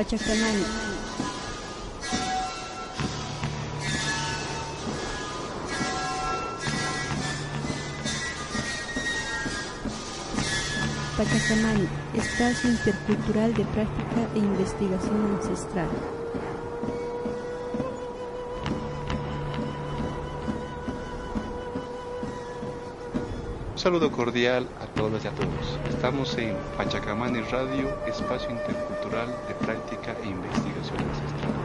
Pachacamani. Pachacamani, espacio intercultural de práctica e investigación ancestral. Saludo cordial a todas y a todos. Estamos en Pachacamani Radio, espacio intercultural de práctica e investigación ancestral.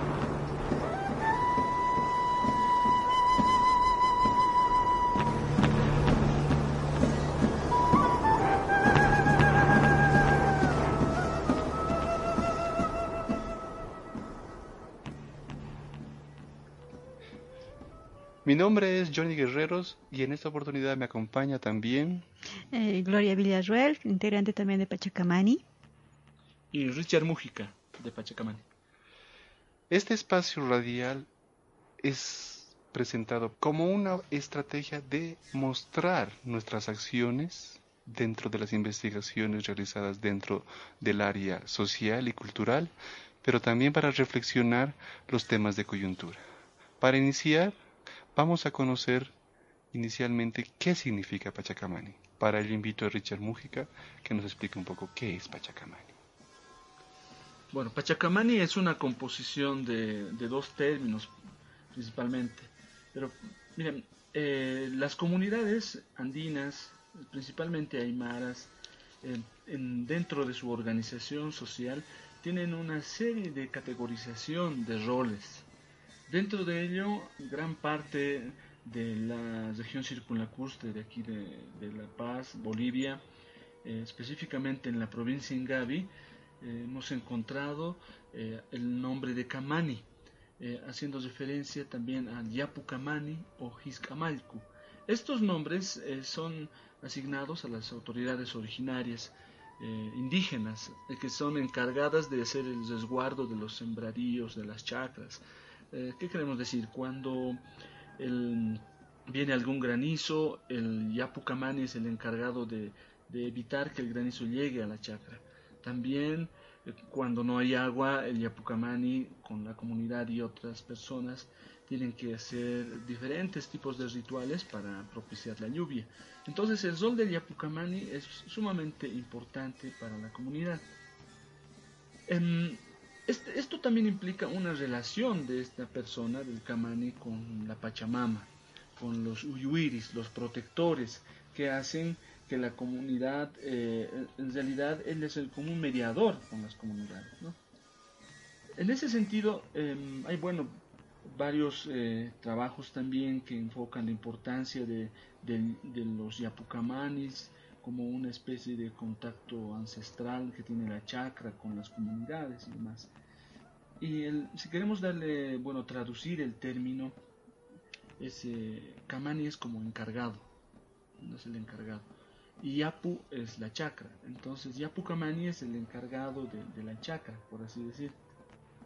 Mi nombre es Johnny Guerreros y en esta oportunidad me acompaña también eh, Gloria Villarruel, integrante también de Pachacamani. Y Richard Mújica, de Pachacamani. Este espacio radial es presentado como una estrategia de mostrar nuestras acciones dentro de las investigaciones realizadas dentro del área social y cultural, pero también para reflexionar los temas de coyuntura. Para iniciar, Vamos a conocer inicialmente qué significa Pachacamani. Para ello invito a Richard Mújica que nos explique un poco qué es Pachacamani. Bueno, Pachacamani es una composición de, dos términos principalmente. Pero miren, eh, las comunidades andinas, principalmente aymaras, dentro de su organización social, tienen una serie de categorización de roles Dentro de ello, gran parte de la región circunlacustre de aquí de, La Paz, Bolivia, eh, específicamente en la provincia Ingavi, eh, hemos encontrado eh, el nombre de Camani, haciendo referencia también al Yapucamani o Jiscamalcu. Estos nombres son asignados a las autoridades originarias indígenas que son encargadas de hacer el resguardo de los sembradíos, de las chacras, eh, ¿Qué queremos decir? Cuando viene algún granizo, el Yapucamani es el encargado de, evitar que el granizo llegue a la chacra. También eh, cuando no hay agua, el Yapucamani con la comunidad y otras personas tienen que hacer diferentes tipos de rituales para propiciar la lluvia. Entonces el rol del Yapucamani es sumamente importante para la comunidad. Em, este, esto también implica una relación de esta persona, del Kamani, con la Pachamama, con los Uyuiris, los protectores, que hacen que la comunidad, eh, en realidad él es el común mediador con las comunidades. En ese sentido, em, hay bueno, varios eh, trabajos también que enfocan la importancia de, de los yapucamanis como una especie de contacto ancestral que tiene la chakra con las comunidades y demás. Y si queremos darle, bueno, traducir el término, ese Kamani es como encargado, no es el encargado. Y Yapu es la chakra. Entonces Yapu Kamani es el encargado de, la chakra, por así decir.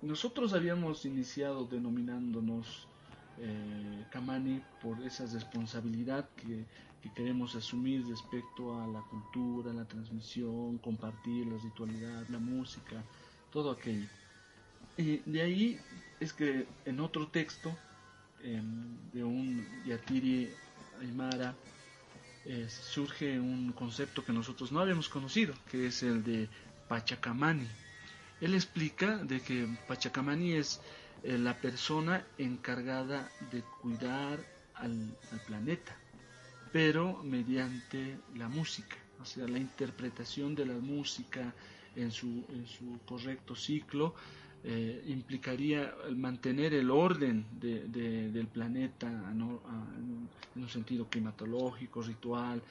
Nosotros habíamos iniciado denominándonos eh, Kamani por esa responsabilidad que que queremos asumir respecto a la cultura, la transmisión, compartir la ritualidad, la música, todo aquello. Y de ahí es que en otro texto em, de un Yatiri Aymara surge un concepto que nosotros no habíamos conocido, que es el de Pachacamani. Él explica de que Pachacamani es eh, la persona encargada de cuidar al planeta, pero mediante la música, o sea, la interpretación de la música en su, en su correcto ciclo eh, implicaría mantener el orden de, del planeta en un sentido climatológico, ritual.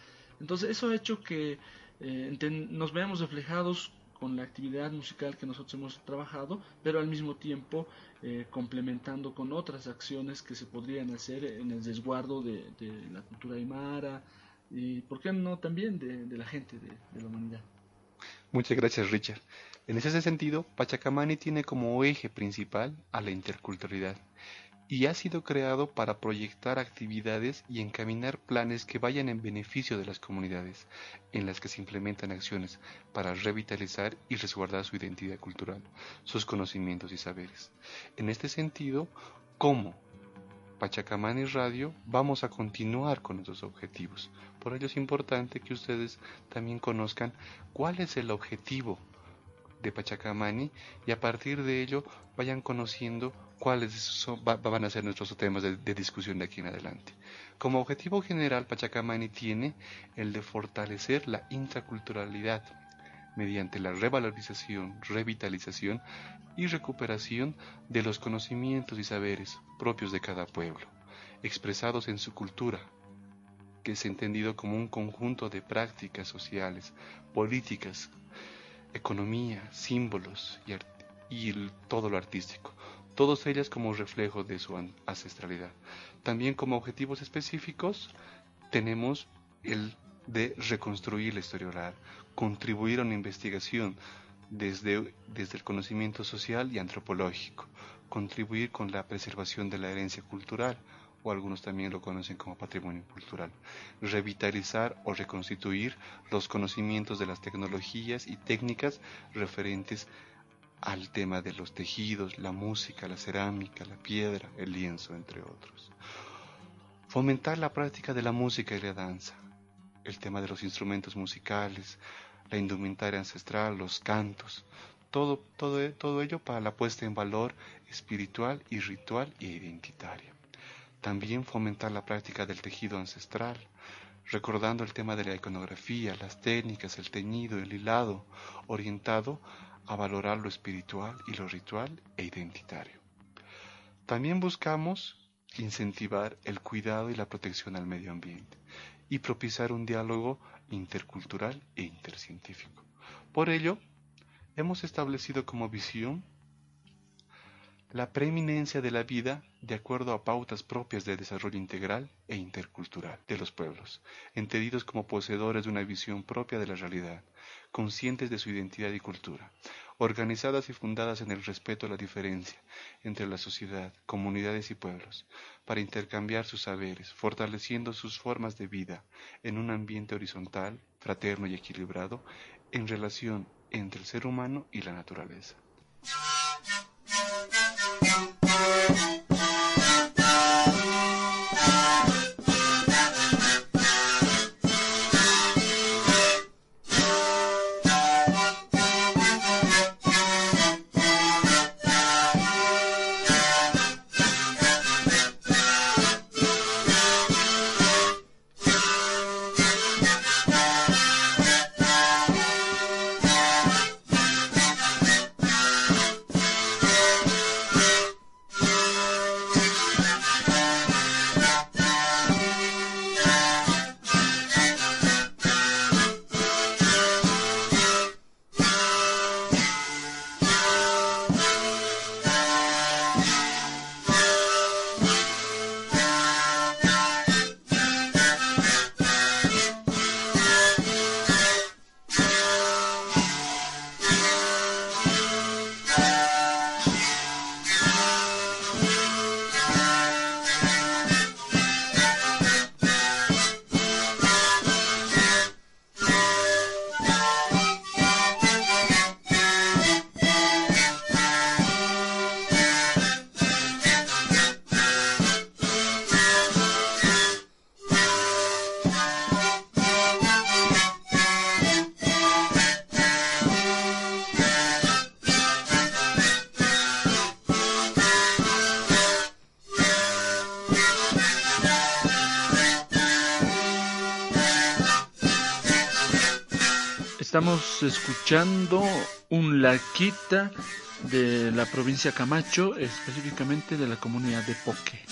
Entonces eso ha hecho que eh, nos veamos reflejados con la actividad musical que nosotros hemos trabajado, pero al mismo tiempo eh, complementando con otras acciones que se podrían hacer en el resguardo de, la cultura aymara y, ¿por qué no también de, la gente, de, la humanidad? Muchas gracias, Richard. En ese sentido, Pachacamani tiene como eje principal a la interculturalidad. Y ha sido creado para proyectar actividades y encaminar planes que vayan en beneficio de las comunidades, en las que se implementan acciones para revitalizar y resguardar su identidad cultural, sus conocimientos y saberes. En este sentido, ¿cómo? Pachacamani Radio vamos a continuar con nuestros objetivos. Por ello es importante que ustedes también conozcan cuál es el objetivo de Pachacamani y a partir de ello vayan conociendo cuáles van a ser nuestros temas de, discusión de aquí en adelante. Como objetivo general, Pachacamani tiene el de fortalecer la intraculturalidad mediante la revalorización, revitalización y recuperación de los conocimientos y saberes propios de cada pueblo, expresados en su cultura, que es entendido como un conjunto de prácticas sociales, políticas, economía, símbolos y, todo lo artístico, todas ellas como reflejo de su ancestralidad. También como objetivos específicos tenemos el de reconstruir la historia oral, contribuir a una investigación desde, desde el conocimiento social y antropológico, contribuir con la preservación de la herencia cultural, o algunos también lo conocen como patrimonio cultural, revitalizar o reconstituir los conocimientos de las tecnologías y técnicas referentes al tema de los tejidos, la música, la cerámica, la piedra, el lienzo, entre otros. Fomentar la práctica de la música y la danza, el tema de los instrumentos musicales, la indumentaria ancestral, los cantos, todo, todo, todo ello para la puesta en valor espiritual y ritual e identitaria. También fomentar la práctica del tejido ancestral, recordando el tema de la iconografía, las técnicas, el teñido, el hilado, orientado a valorar lo espiritual y lo ritual e identitario. También buscamos incentivar el cuidado y la protección al medio ambiente y propiciar un diálogo intercultural e intercientífico. Por ello, hemos establecido como visión la preeminencia de la vida de acuerdo a pautas propias de desarrollo integral e intercultural de los pueblos, entendidos como poseedores de una visión propia de la realidad, conscientes de su identidad y cultura, organizadas y fundadas en el respeto a la diferencia entre la sociedad, comunidades y pueblos, para intercambiar sus saberes, fortaleciendo sus formas de vida en un ambiente horizontal, fraterno y equilibrado en relación entre el ser humano y la naturaleza. Estamos escuchando un laquita de la provincia Camacho, específicamente de la comunidad de Poque.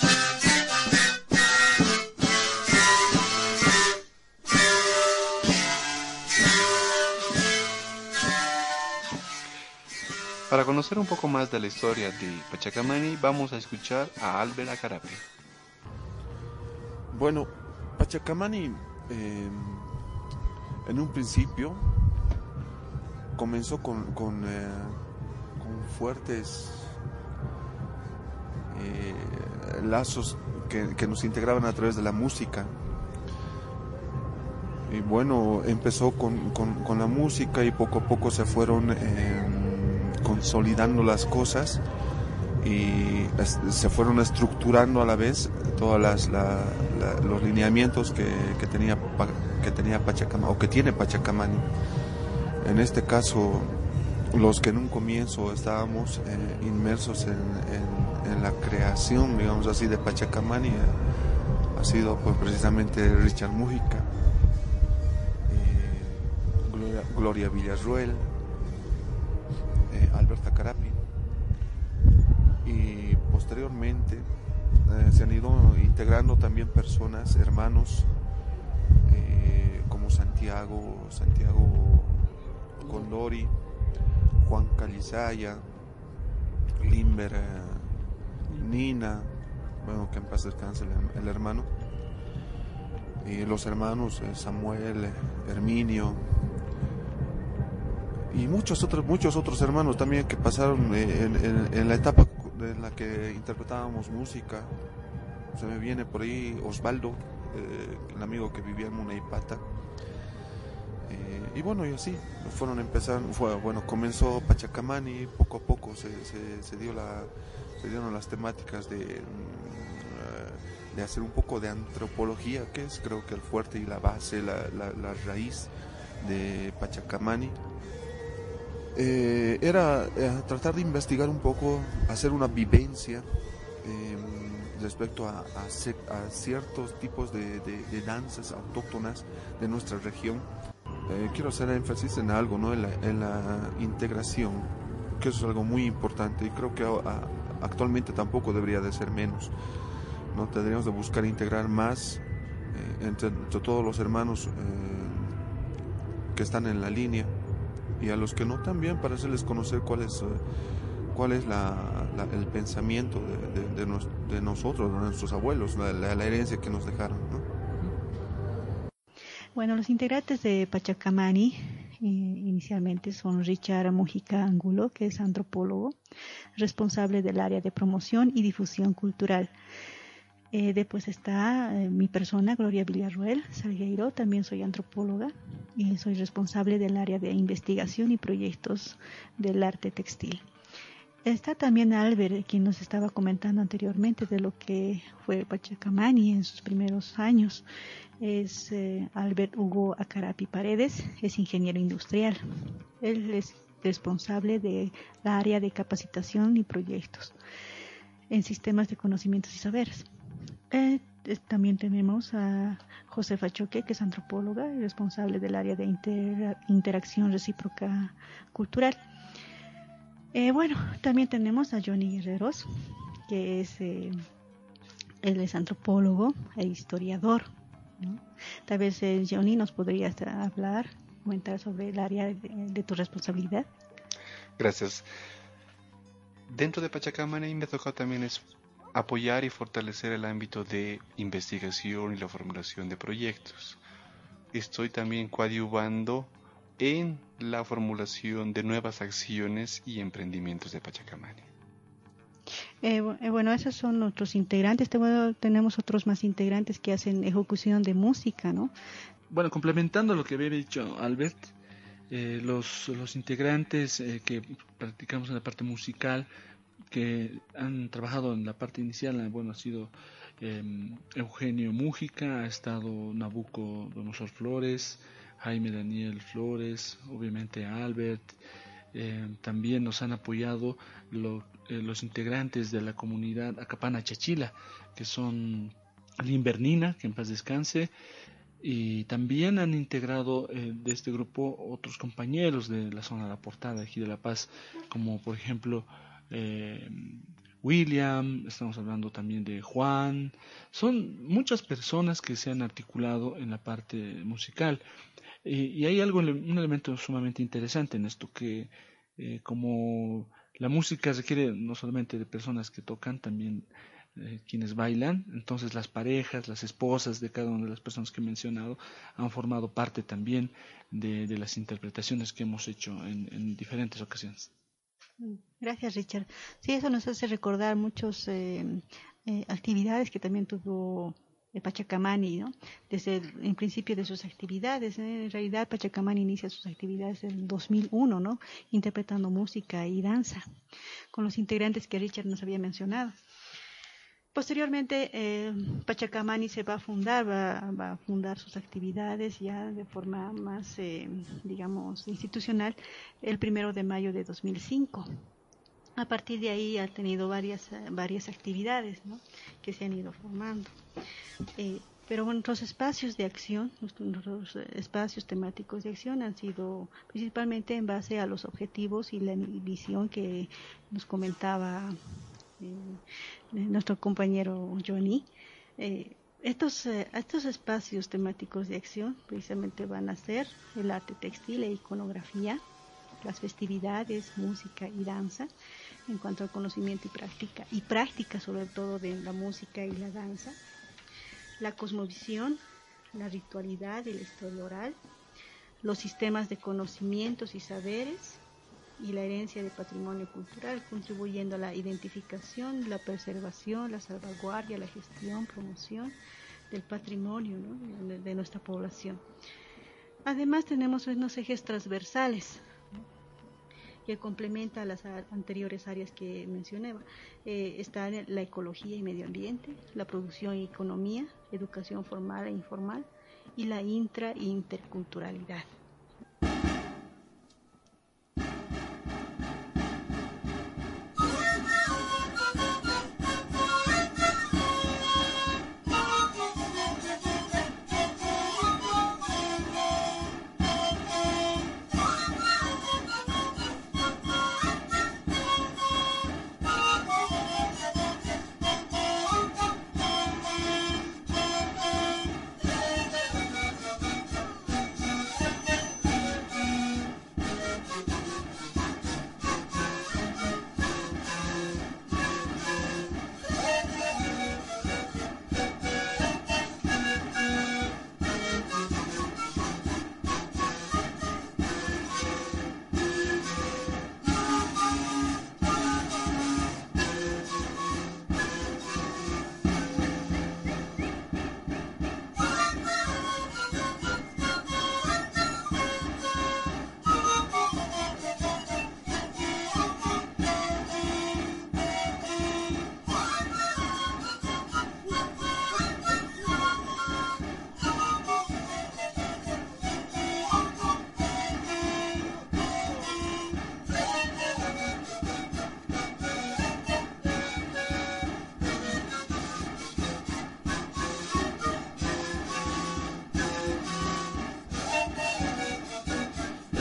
Para conocer un poco más de la historia de Pachacamani, vamos a escuchar a Albert Acarape. Bueno, Pachacamani eh, en un principio comenzó con, con, eh, fuertes lazos que, nos integraban a través de la música. Y bueno, empezó con, con, la música y poco a poco se fueron em, consolidando las cosas y se fueron estructurando a la vez todos los lineamientos que, tenía, que tenía Pachacamani o que tiene Pachacamani. En este caso, los que en un comienzo estábamos eh, inmersos en, la creación, digamos así, de Pachacamani, eh, ha sido pues, precisamente Richard Mujica, eh, Gloria, Gloria, Villarruel, Alberta Carapi, y posteriormente se han ido integrando también personas, hermanos, como Santiago, Santiago Condori, Juan Calizaya, Limber, eh, Nina, bueno, que en paz descanse el, hermano, y los hermanos eh, Samuel, Herminio, y muchos otros, muchos otros hermanos también que pasaron eh, en, la etapa en la que interpretábamos música. Se me viene por ahí Osvaldo, el amigo que vivía en Muneipata y bueno, y así fueron empezando, fue, bueno, comenzó Pachacamani, poco a poco se, se, dio la, se dieron las temáticas de, mm, de hacer un poco de antropología, que es creo que el fuerte y la base, la, la, raíz de Pachacamani. Eh, era eh, tratar de investigar un poco, hacer una vivencia em, respecto a, ciertos tipos de, danzas autóctonas de nuestra región eh, quiero hacer énfasis en algo, ¿no? En la, integración, que eso es algo muy importante y creo que actualmente tampoco debería de ser menos. ¿no? Tendríamos de buscar integrar más entre, todos los hermanos que están en la línea y a los que no también para hacerles conocer cuál es, cuál es el pensamiento de, de, nosotros, de nuestros abuelos, la, la herencia que nos dejaron. ¿no? Bueno, los integrantes de Pachacamani eh, inicialmente son Richard Mujica Angulo, que es antropólogo, responsable del área de promoción y difusión cultural. Eh, después está eh, mi persona, Gloria Villarruel Salgueiro, también soy antropóloga y soy responsable del área de investigación y proyectos del arte textil. Está también Albert, quien nos estaba comentando anteriormente de lo que fue Pachacamani en sus primeros años es eh, Albert Hugo Acarapi Paredes, es ingeniero industrial. Él es responsable de la área de capacitación y proyectos en sistemas de conocimientos y saberes. Eh, también tenemos a Josefa Choque, que es antropóloga y responsable del área de interacción recíproca cultural. Eh, bueno, también tenemos a Johnny Guerreros, que es, él es antropólogo e historiador Tal vez eh, Johnny nos podría hablar, comentar sobre el área de, tu responsabilidad. Gracias. Dentro de Pachacamani me tocó también es apoyar y fortalecer el ámbito de investigación y la formulación de proyectos. Estoy también coadyuvando en la formulación de nuevas acciones y emprendimientos de Pachacamani. Eh, eh, bueno, esos son nuestros integrantes. tenemos otros más integrantes que hacen ejecución de música, ¿no? Bueno, complementando lo que había dicho Albert, eh, los, los integrantes que practicamos en la parte musical, que han trabajado en la parte inicial, bueno, ha sido em, Eugenio Mújica, ha estado Nabucco Donosor Flores, Jaime Daniel Flores, obviamente Albert, también nos han apoyado eh, los integrantes de la comunidad Acapana Chachila, que son Limbernina, que en paz descanse, y también han integrado eh, de este grupo otros compañeros de la zona de la portada aquí de La Paz, como por ejemplo eh, William, estamos hablando también de Juan, son muchas personas que se han articulado en la parte musical. y hay algo, un elemento sumamente interesante en esto, que como la música requiere no solamente de personas que tocan, también eh, quienes bailan. Entonces las parejas, las esposas de cada una de las personas que he mencionado han formado parte también de, las interpretaciones que hemos hecho en, diferentes ocasiones. Gracias, Richard. Sí, eso nos hace recordar muchas eh, eh, actividades que también tuvo Pachacamani, ¿no? Desde el principio de sus actividades. En realidad, Pachacamani inicia sus actividades en 2001, ¿no? Interpretando música y danza con los integrantes que Richard nos había mencionado. Posteriormente, eh, Pachacamani se va a fundar, va, a fundar sus actividades ya de forma más, eh, digamos, institucional el primero de mayo de 2005. A partir de ahí ha tenido varias, varias actividades que se han ido formando. Eh, pero nuestros espacios de acción, nuestros espacios temáticos de acción han sido principalmente en base a los objetivos y la visión que nos comentaba nuestro compañero Johnny. Eh, estos, eh, estos espacios temáticos de acción precisamente van a ser el arte textil e iconografía, las festividades, música y danza, en cuanto al conocimiento y práctica, y práctica sobre todo de la música y la danza, la cosmovisión, la ritualidad y la historia oral, los sistemas de conocimientos y saberes, y la herencia de patrimonio cultural, contribuyendo a la identificación, la preservación, la salvaguardia, la gestión, promoción del patrimonio de, nuestra población. Además tenemos unos ejes transversales que complementa las anteriores áreas que mencionaba. Eh, está la ecología y medio ambiente, la producción y economía, educación formal e informal y la intra e interculturalidad.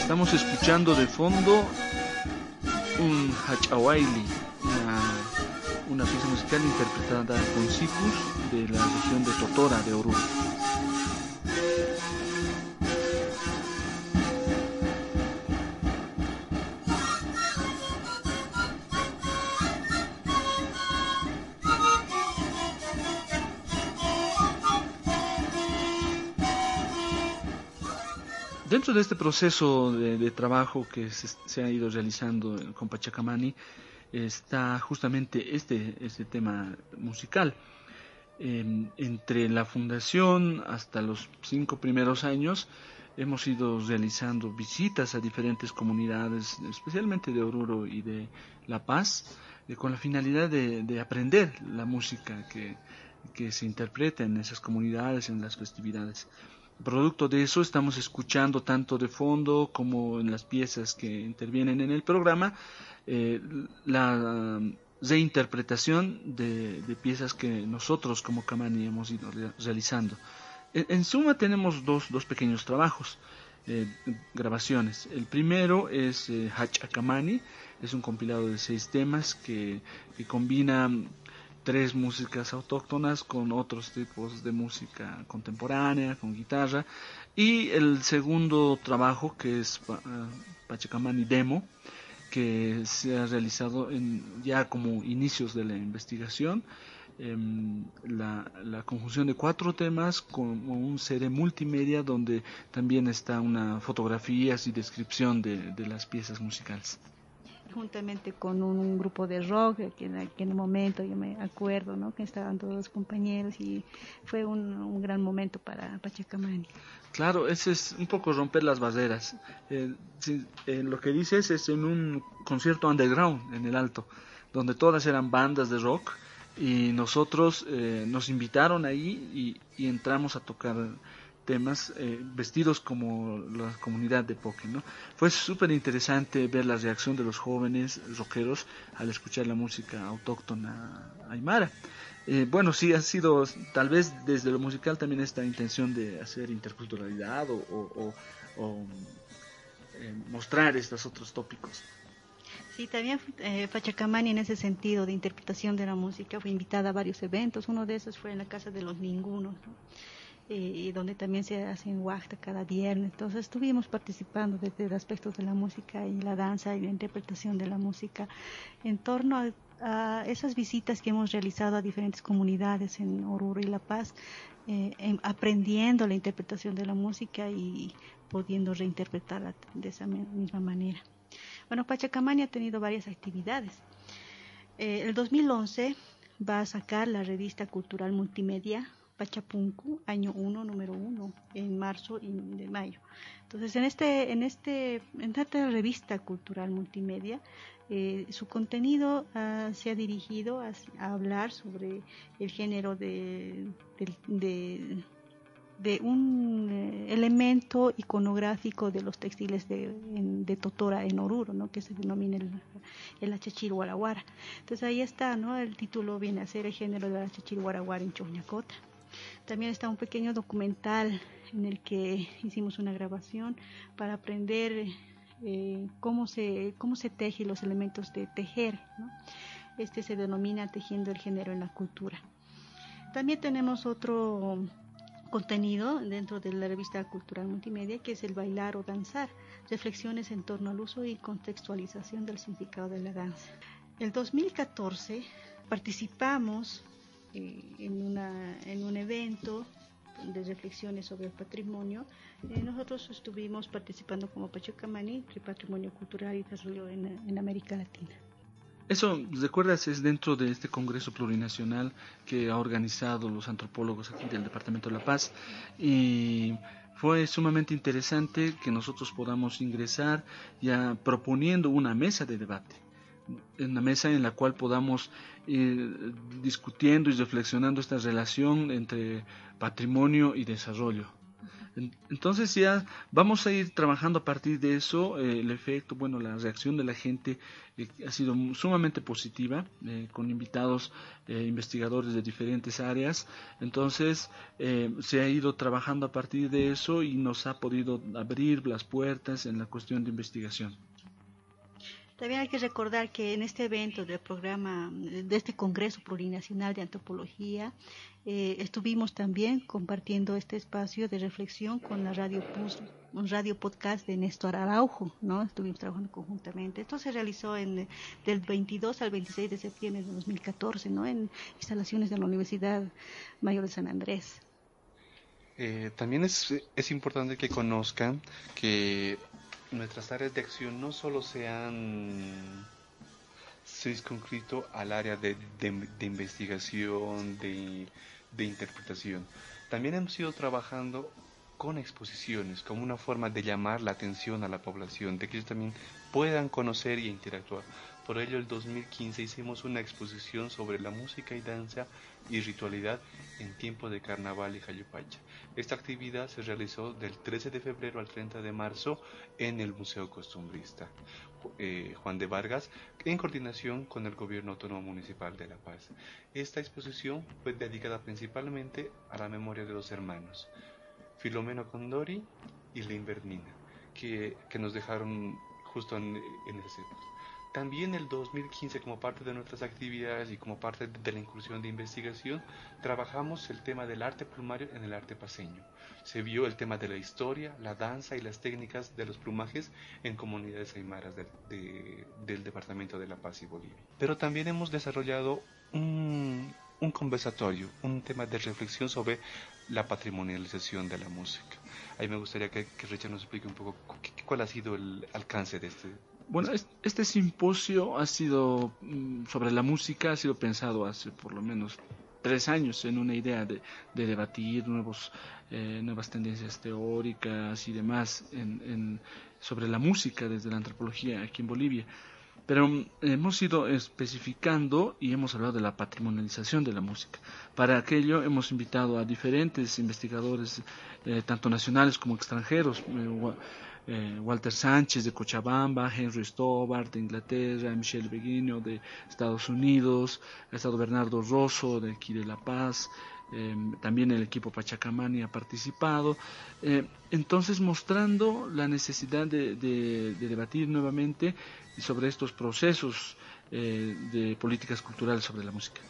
Estamos escuchando de fondo un Hachawaili, una, una pieza musical interpretada con Sikus de la región de Totora de Oruro. Dentro de este proceso de, trabajo que se, ha ido realizando con Pachacamani está justamente este, este tema musical. Em, entre la fundación hasta los cinco primeros años hemos ido realizando visitas a diferentes comunidades, especialmente de Oruro y de La Paz, eh, con la finalidad de, aprender la música que, que se interpreta en esas comunidades, en las festividades. Producto de eso estamos escuchando tanto de fondo como en las piezas que intervienen en el programa eh, la reinterpretación de, piezas que nosotros como Kamani hemos ido realizando. En, suma tenemos dos, dos pequeños trabajos, eh, grabaciones. El primero es eh, Hachakamani, es un compilado de seis temas que, que combina tres músicas autóctonas con otros tipos de música contemporánea, con guitarra. Y el segundo trabajo que es uh, Pachacamani Demo, que se ha realizado en, ya como inicios de la investigación. Em, la, conjunción de cuatro temas con un CD multimedia donde también está una fotografías y descripción de, de las piezas musicales. Juntamente con un, grupo de rock, que en aquel momento yo me acuerdo, ¿no? Que estaban todos los compañeros y fue un, gran momento para Pachacamani. Claro, ese es un poco romper las barreras. Eh, lo que dices es en un concierto underground en el Alto, donde todas eran bandas de rock y nosotros eh, nos invitaron ahí y, entramos a tocar temas eh, vestidos como la comunidad de Poké. ¿no? Fue súper interesante ver la reacción de los jóvenes rockeros al escuchar la música autóctona aymara. Eh, bueno, sí ha sido tal vez desde lo musical también esta intención de hacer interculturalidad o, mostrar estos otros tópicos. Sí, también eh, en ese sentido de interpretación de la música fue invitada a varios eventos. Uno de esos fue en la Casa de los Ningunos, eh, y donde también se hace en Huacta cada viernes. Entonces estuvimos participando desde el aspecto de la música y la danza y la interpretación de la música en torno a, esas visitas que hemos realizado a diferentes comunidades en Oruro y La Paz, eh, aprendiendo la interpretación de la música y pudiendo reinterpretarla de esa misma manera. Bueno, Pachacamani ha tenido varias actividades. Eh, el 2011 va a sacar la revista cultural multimedia Pachapunku, año 1, número 1, en marzo y de mayo. Entonces, en este, en este, en esta revista cultural multimedia, eh, su contenido ah, se ha dirigido a, hablar sobre el género de, de de un eh, elemento iconográfico de los textiles de, de, Totora en Oruro, ¿no? que se denomina el, el achachir Entonces ahí está, ¿no? el título viene a ser el género del achachir en Choñacota. También está un pequeño documental en el que hicimos una grabación para aprender eh, cómo, se, cómo se teje los elementos de tejer. Este se denomina tejiendo el género en la cultura. También tenemos otro contenido dentro de la revista cultural multimedia que es el bailar o danzar, reflexiones en torno al uso y contextualización del significado de la danza. El 2014 participamos en, una, en un evento de reflexiones sobre el patrimonio. Eh, nosotros estuvimos participando como Pachacamani, de Patrimonio Cultural y Desarrollo en, en América Latina. Eso, ¿recuerdas? Es dentro de este Congreso Plurinacional que ha organizado los antropólogos aquí del Departamento de La Paz y fue sumamente interesante que nosotros podamos ingresar ya proponiendo una mesa de debate, una mesa en la cual podamos ir discutiendo y reflexionando esta relación entre patrimonio y desarrollo. Entonces ya vamos a ir trabajando a partir de eso. Eh, el efecto, bueno, la reacción de la gente eh, ha sido sumamente positiva, eh, con invitados investigadores de diferentes áreas. Entonces se ha ido trabajando a partir de eso y nos ha podido abrir las puertas en la cuestión de investigación. También hay que recordar que en este evento del programa, de este Congreso Plurinacional de Antropología, eh, estuvimos también compartiendo este espacio de reflexión con la radio un radio podcast de Néstor Araujo, ¿no? Estuvimos trabajando conjuntamente. Esto se realizó en, del 22 al 26 de septiembre de 2014, ¿no? En instalaciones de la Universidad Mayor de San Andrés. Eh, también es, es importante que conozcan que nuestras áreas de acción no solo se han circunscrito al área de, de, investigación, de, de, interpretación. También hemos ido trabajando con exposiciones como una forma de llamar la atención a la población, de que ellos también puedan conocer y interactuar. Por ello, el 2015 hicimos una exposición sobre la música y danza y ritualidad en tiempo de carnaval y Jayupacha. Esta actividad se realizó del 13 de febrero al 30 de marzo en el Museo Costumbrista eh, Juan de Vargas en coordinación con el Gobierno Autónomo Municipal de La Paz. Esta exposición fue dedicada principalmente a la memoria de los hermanos Filomeno Condori y que, que nos dejaron justo en, en ese también el 2015, como parte de nuestras actividades y como parte de la incursión de investigación, trabajamos el tema del arte plumario en el arte paseño. Se vio el tema de la historia, la danza y las técnicas de los plumajes en comunidades aymaras del Departamento de La Paz y Bolivia. Pero también hemos desarrollado un, conversatorio, un tema de reflexión sobre la patrimonialización de la música. Ahí me gustaría que, Richard nos explique un poco cuál ha sido el alcance de este, Bueno, este simposio ha sido mm, sobre la música, ha sido pensado hace por lo menos tres años en una idea de, debatir nuevos, eh, nuevas tendencias teóricas y demás en, sobre la música desde la antropología aquí en Bolivia. Pero mm, hemos ido especificando y hemos hablado de la patrimonialización de la música. Para aquello hemos invitado a diferentes investigadores, eh, tanto nacionales como extranjeros. Eh, eh, Walter Sánchez de Cochabamba, Henry Stobart de Inglaterra, Michelle Beguino de Estados Unidos, ha estado Bernardo Rosso de aquí de La Paz, em, también el equipo Pachacamani ha participado, eh, entonces mostrando la necesidad de, debatir nuevamente sobre estos procesos eh, de políticas culturales sobre la música.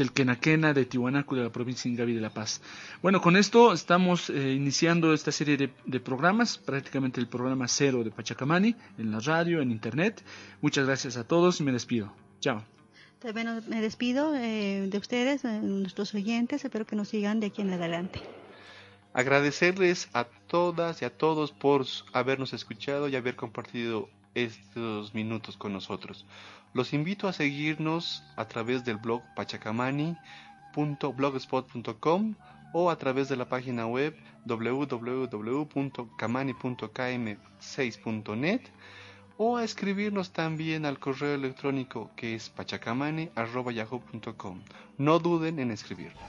El Quenaquena de Tihuanaco de la provincia de Ingavi de La Paz. Bueno, con esto estamos eh, iniciando esta serie de, programas, prácticamente el programa cero de Pachacamani, en la radio, en internet. Muchas gracias a todos y me despido. Chao. También me despido eh, de ustedes, nuestros oyentes, espero que nos sigan de aquí en adelante. Agradecerles a todas y a todos por habernos escuchado y haber compartido estos minutos con nosotros. Los invito a seguirnos a través del blog pachacamani.blogspot.com o a través de la página web www.camani.km6.net o a escribirnos también al correo electrónico que es pachacamani.yahoo.com. No duden en escribirnos.